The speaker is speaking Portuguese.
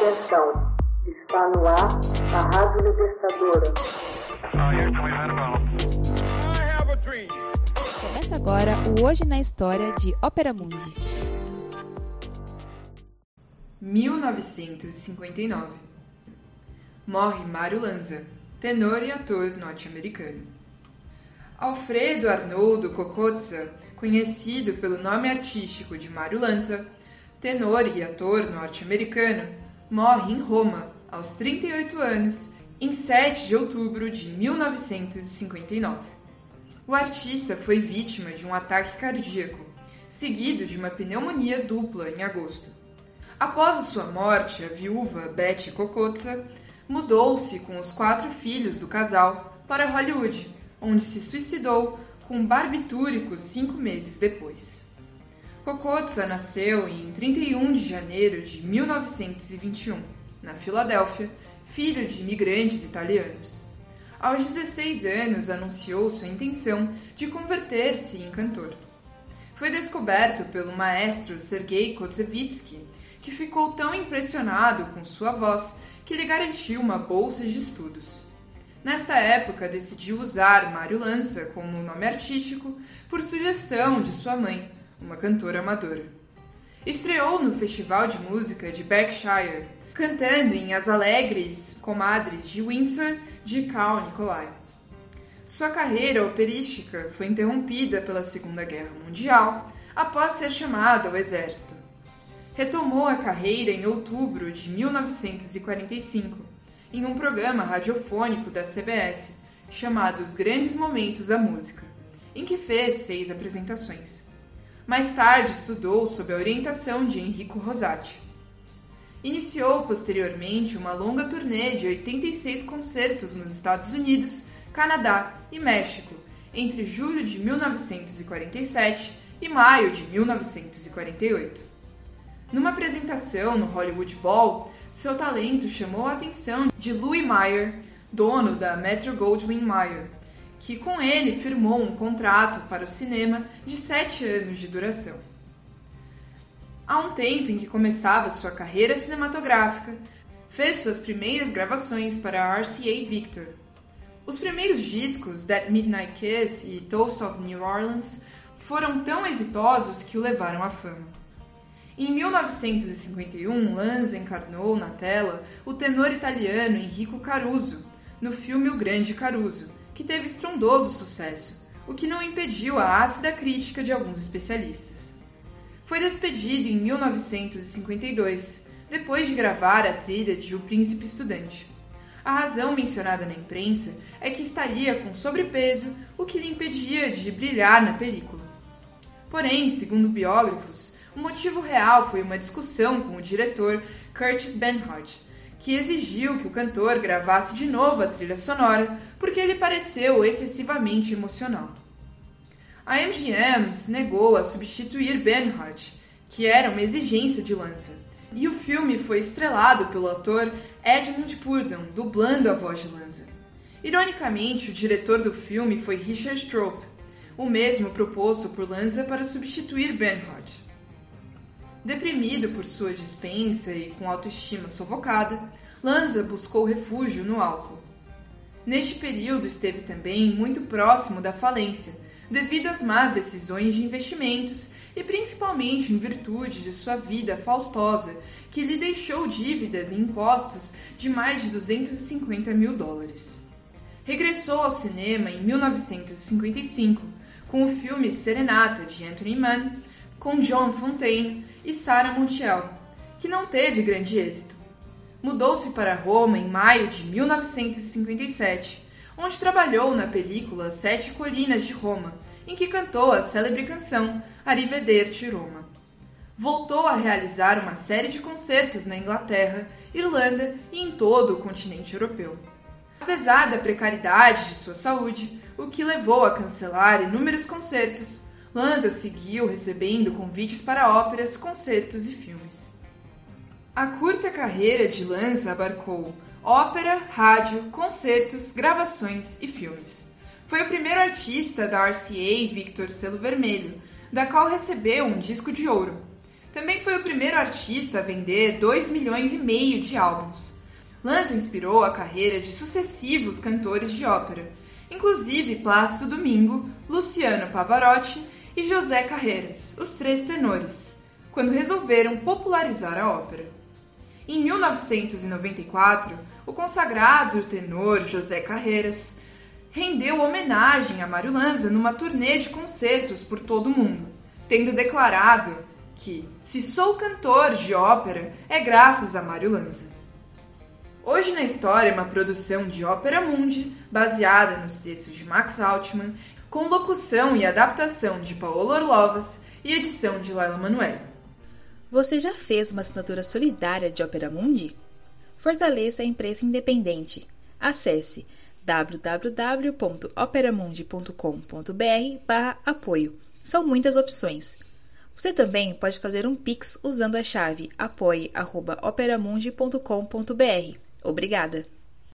Atenção, está no ar a Rádio Libertadora. Começa agora o Hoje na História de Ópera Mundi. 1959 Morre Mário Lanza, tenor e ator norte-americano. Alfredo Arnoldo Cocozza, conhecido pelo nome artístico de Mário Lanza, tenor e ator norte-americano, morre em Roma aos 38 anos em 7 de outubro de 1959. O artista foi vítima de um ataque cardíaco, seguido de uma pneumonia dupla em agosto. Após a sua morte, a viúva Betty Cocotza mudou-se com os quatro filhos do casal para Hollywood, onde se suicidou com barbitúricos cinco meses depois. Cocotza nasceu em 31 de janeiro de 1921, na Filadélfia, filho de imigrantes italianos. Aos 16 anos, anunciou sua intenção de converter-se em cantor. Foi descoberto pelo maestro Sergei Kotzevitsky, que ficou tão impressionado com sua voz que lhe garantiu uma bolsa de estudos. Nesta época, decidiu usar Mário Lança como nome artístico por sugestão de sua mãe, uma cantora amadora. Estreou no Festival de Música de Berkshire, cantando em As Alegres Comadres de Windsor de Carl Nicolai. Sua carreira operística foi interrompida pela Segunda Guerra Mundial após ser chamado ao exército. Retomou a carreira em outubro de 1945, em um programa radiofônico da CBS chamado Os Grandes Momentos da Música, em que fez seis apresentações. Mais tarde estudou sob a orientação de Enrico Rosati. Iniciou posteriormente uma longa turnê de 86 concertos nos Estados Unidos, Canadá e México, entre julho de 1947 e maio de 1948. Numa apresentação no Hollywood Bowl, seu talento chamou a atenção de Louis Mayer, dono da Metro Goldwyn Mayer, que com ele firmou um contrato para o cinema de sete anos de duração. Há um tempo em que começava sua carreira cinematográfica, fez suas primeiras gravações para a RCA Victor. Os primeiros discos, That Midnight Kiss e Toast of New Orleans, foram tão exitosos que o levaram à fama. Em 1951, Lanza encarnou na tela o tenor italiano Enrico Caruso, no filme O Grande Caruso, que teve estrondoso sucesso, o que não impediu a ácida crítica de alguns especialistas. Foi despedido em 1952, depois de gravar a trilha de O Príncipe Estudante. A razão mencionada na imprensa é que estaria com sobrepeso, o que lhe impedia de brilhar na película. Porém, segundo biógrafos, o motivo real foi uma discussão com o diretor Curtis Benhart, que exigiu que o cantor gravasse de novo a trilha sonora porque ele pareceu excessivamente emocional. A MGM se negou a substituir Benhart, que era uma exigência de Lanza, e o filme foi estrelado pelo ator Edmund Purdon, dublando a voz de Lanza. Ironicamente, o diretor do filme foi Richard Stroop, o mesmo proposto por Lanza para substituir Benhart. Deprimido por sua dispensa e com autoestima sufocada, Lanza buscou refúgio no álcool. Neste período esteve também muito próximo da falência, devido às más decisões de investimentos e principalmente em virtude de sua vida faustosa, que lhe deixou dívidas e impostos de mais de 250 mil dólares. Regressou ao cinema em 1955 com o filme Serenata de Anthony Mann, com John Fontaine e Sarah Montiel, que não teve grande êxito. Mudou-se para Roma em maio de 1957, onde trabalhou na película Sete Colinas de Roma, em que cantou a célebre canção Arrivederci Roma. Voltou a realizar uma série de concertos na Inglaterra, Irlanda e em todo o continente europeu. Apesar da precariedade de sua saúde, o que levou a cancelar inúmeros concertos, Lanza seguiu recebendo convites para óperas, concertos e filmes. A curta carreira de Lanza abarcou ópera, rádio, concertos, gravações e filmes. Foi o primeiro artista da RCA Victor Selo Vermelho, da qual recebeu um disco de ouro. Também foi o primeiro artista a vender 2 milhões e meio de álbuns. Lanza inspirou a carreira de sucessivos cantores de ópera, inclusive Plácido Domingo, Luciano Pavarotti e José Carreiras, os três tenores, quando resolveram popularizar a ópera. Em 1994, o consagrado tenor José Carreiras rendeu homenagem a Mário Lanza numa turnê de concertos por todo o mundo, tendo declarado que, se sou cantor de ópera, é graças a Mário Lanza. Hoje na História é uma produção de Ópera Mundi, baseada nos textos de Max Altman, com locução e adaptação de Paolo Orlovas e edição de Laila Manoel. Você já fez uma assinatura solidária de Ópera Mundi? Fortaleça a imprensa independente. Acesse www.operamundi.com.br/apoio. São muitas opções. Você também pode fazer um Pix usando a chave apoie.operamundi.com.br. Obrigada!